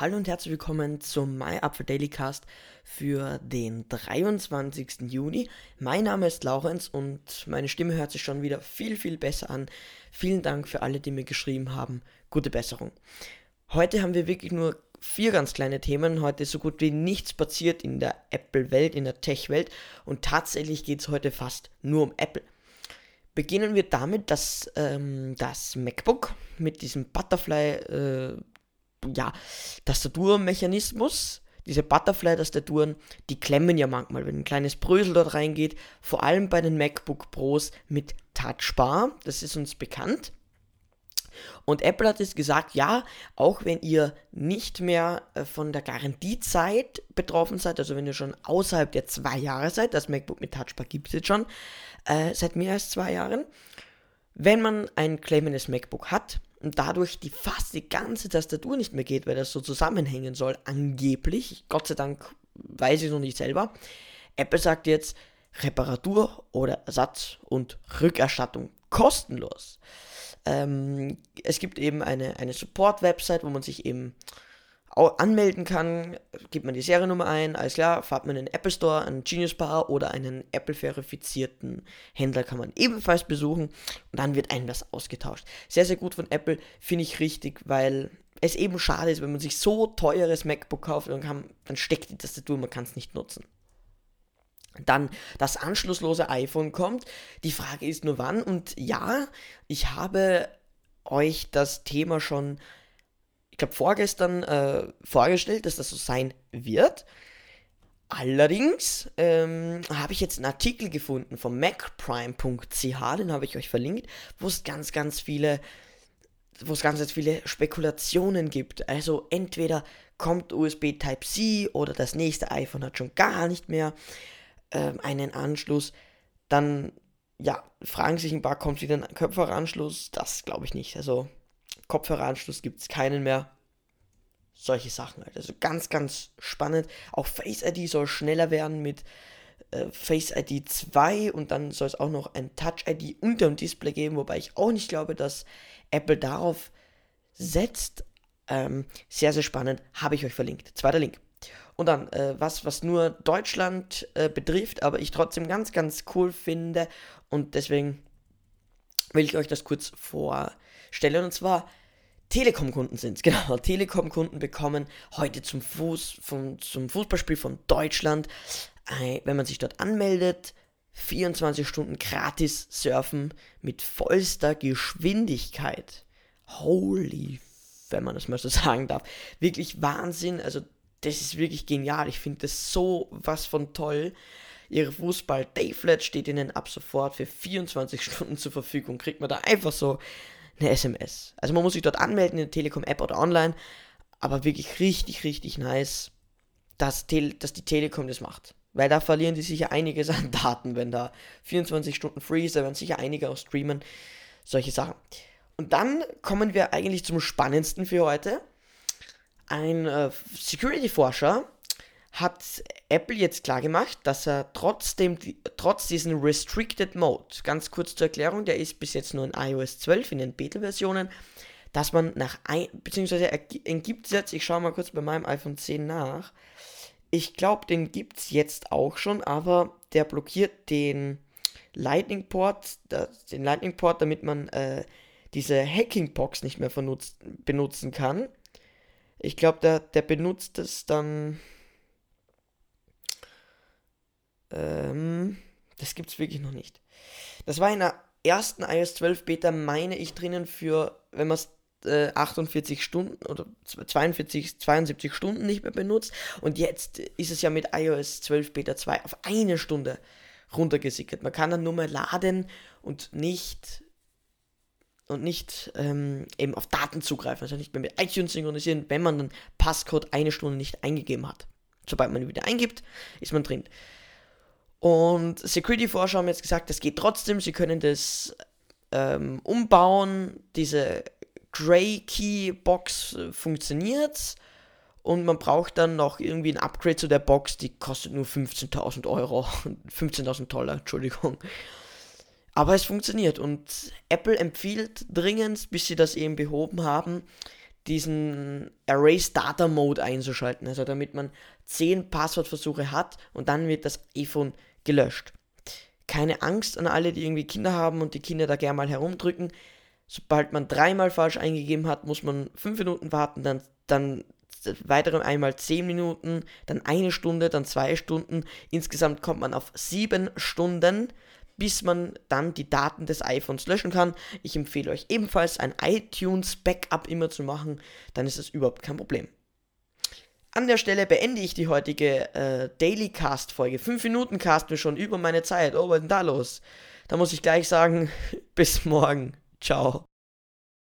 Hallo und herzlich willkommen zum My Up for Daily Cast für den 23. Juni. Mein Name ist Laurenz und meine Stimme hört sich schon wieder viel, viel besser an. Vielen Dank für alle, die mir geschrieben haben. Gute Besserung. Heute haben wir wirklich nur vier ganz kleine Themen. Heute ist so gut wie nichts passiert in der Apple-Welt, in der Tech-Welt und tatsächlich geht es heute fast nur um Apple. Beginnen wir damit, dass ähm, das MacBook mit diesem Butterfly äh, ja, Tastaturmechanismus, diese Butterfly-Tastaturen, die klemmen ja manchmal, wenn ein kleines Brösel dort reingeht, vor allem bei den MacBook Pros mit Touchbar, das ist uns bekannt. Und Apple hat jetzt gesagt, ja, auch wenn ihr nicht mehr äh, von der Garantiezeit betroffen seid, also wenn ihr schon außerhalb der zwei Jahre seid, das MacBook mit Touchbar gibt es jetzt schon, äh, seit mehr als zwei Jahren, wenn man ein klemmendes MacBook hat, und dadurch die fast die ganze Tastatur nicht mehr geht, weil das so zusammenhängen soll, angeblich. Gott sei Dank weiß ich es noch nicht selber. Apple sagt jetzt Reparatur oder Ersatz und Rückerstattung kostenlos. Ähm, es gibt eben eine, eine Support-Website, wo man sich eben anmelden kann, gibt man die Seriennummer ein, alles klar, fahrt man in den Apple Store, einen Genius Bar oder einen Apple-verifizierten Händler kann man ebenfalls besuchen und dann wird einem das ausgetauscht. Sehr, sehr gut von Apple, finde ich richtig, weil es eben schade ist, wenn man sich so teures MacBook kauft, dann, kann, dann steckt die Tastatur, man kann es nicht nutzen. Dann das anschlusslose iPhone kommt. Die Frage ist nur wann. Und ja, ich habe euch das Thema schon glaube, vorgestern äh, vorgestellt, dass das so sein wird. Allerdings ähm, habe ich jetzt einen Artikel gefunden vom macprime.ch, den habe ich euch verlinkt, wo es ganz, ganz viele, wo es ganz, ganz viele Spekulationen gibt. Also entweder kommt USB Type-C oder das nächste iPhone hat schon gar nicht mehr ähm, einen Anschluss. Dann, ja, fragen sich ein paar, kommt wieder ein Kopfhöreranschluss? Das glaube ich nicht. Also Kopfhöreranschluss gibt es keinen mehr. Solche Sachen halt. Also ganz, ganz spannend. Auch Face ID soll schneller werden mit äh, Face ID 2 und dann soll es auch noch ein Touch ID unter dem Display geben, wobei ich auch nicht glaube, dass Apple darauf setzt. Ähm, sehr, sehr spannend. Habe ich euch verlinkt. Zweiter Link. Und dann, äh, was, was nur Deutschland äh, betrifft, aber ich trotzdem ganz, ganz cool finde. Und deswegen will ich euch das kurz vorstellen. Und zwar Telekom-Kunden sind es, genau. Telekom-Kunden bekommen heute zum, Fuß, vom, zum Fußballspiel von Deutschland, äh, wenn man sich dort anmeldet, 24 Stunden gratis surfen mit vollster Geschwindigkeit. Holy, wenn man das mal so sagen darf. Wirklich Wahnsinn. Also, das ist wirklich genial. Ich finde das so was von toll. Ihre Fußball Dayflat steht Ihnen ab sofort für 24 Stunden zur Verfügung. Kriegt man da einfach so eine SMS. Also man muss sich dort anmelden in der Telekom-App oder online, aber wirklich richtig, richtig nice, dass, dass die Telekom das macht. Weil da verlieren die sicher einiges an Daten, wenn da 24 Stunden free ist, da werden sicher einige auch streamen, solche Sachen. Und dann kommen wir eigentlich zum spannendsten für heute. Ein äh, Security-Forscher hat Apple jetzt klar gemacht, dass er trotzdem, trotz diesen Restricted Mode, ganz kurz zur Erklärung, der ist bis jetzt nur in iOS 12 in den Beta-Versionen, dass man nach ein, beziehungsweise er gibt es jetzt, ich schaue mal kurz bei meinem iPhone 10 nach, ich glaube, den gibt es jetzt auch schon, aber der blockiert den Lightning Port, den Lightning Port, damit man äh, diese Hacking Box nicht mehr benutzen kann. Ich glaube, der, der benutzt es dann ähm, das es wirklich noch nicht. Das war in der ersten iOS 12 Beta, meine ich, drinnen für, wenn man es äh, 48 Stunden oder 42, 72 Stunden nicht mehr benutzt. Und jetzt ist es ja mit iOS 12 Beta 2 auf eine Stunde runtergesickert. Man kann dann nur mehr laden und nicht und nicht ähm, eben auf Daten zugreifen, also nicht mehr mit iTunes synchronisieren, wenn man dann Passcode eine Stunde nicht eingegeben hat. Sobald man ihn wieder eingibt, ist man drin. Und Security-Forscher haben jetzt gesagt, das geht trotzdem, sie können das ähm, umbauen, diese Gray Key Box äh, funktioniert und man braucht dann noch irgendwie ein Upgrade zu der Box, die kostet nur 15.000 Euro, 15.000 Dollar, Entschuldigung. Aber es funktioniert und Apple empfiehlt dringend, bis sie das eben behoben haben, diesen Erase Data Mode einzuschalten. Also damit man 10 Passwortversuche hat und dann wird das iPhone gelöscht. Keine Angst an alle, die irgendwie Kinder haben und die Kinder da gerne mal herumdrücken. Sobald man dreimal falsch eingegeben hat, muss man 5 Minuten warten, dann, dann weitere einmal 10 Minuten, dann eine Stunde, dann zwei Stunden. Insgesamt kommt man auf 7 Stunden bis man dann die Daten des iPhones löschen kann. Ich empfehle euch ebenfalls ein iTunes Backup immer zu machen, dann ist es überhaupt kein Problem. An der Stelle beende ich die heutige äh, Daily Cast Folge. 5 Minuten casten wir schon über meine Zeit. Oh, was ist denn da los? Da muss ich gleich sagen, bis morgen. Ciao.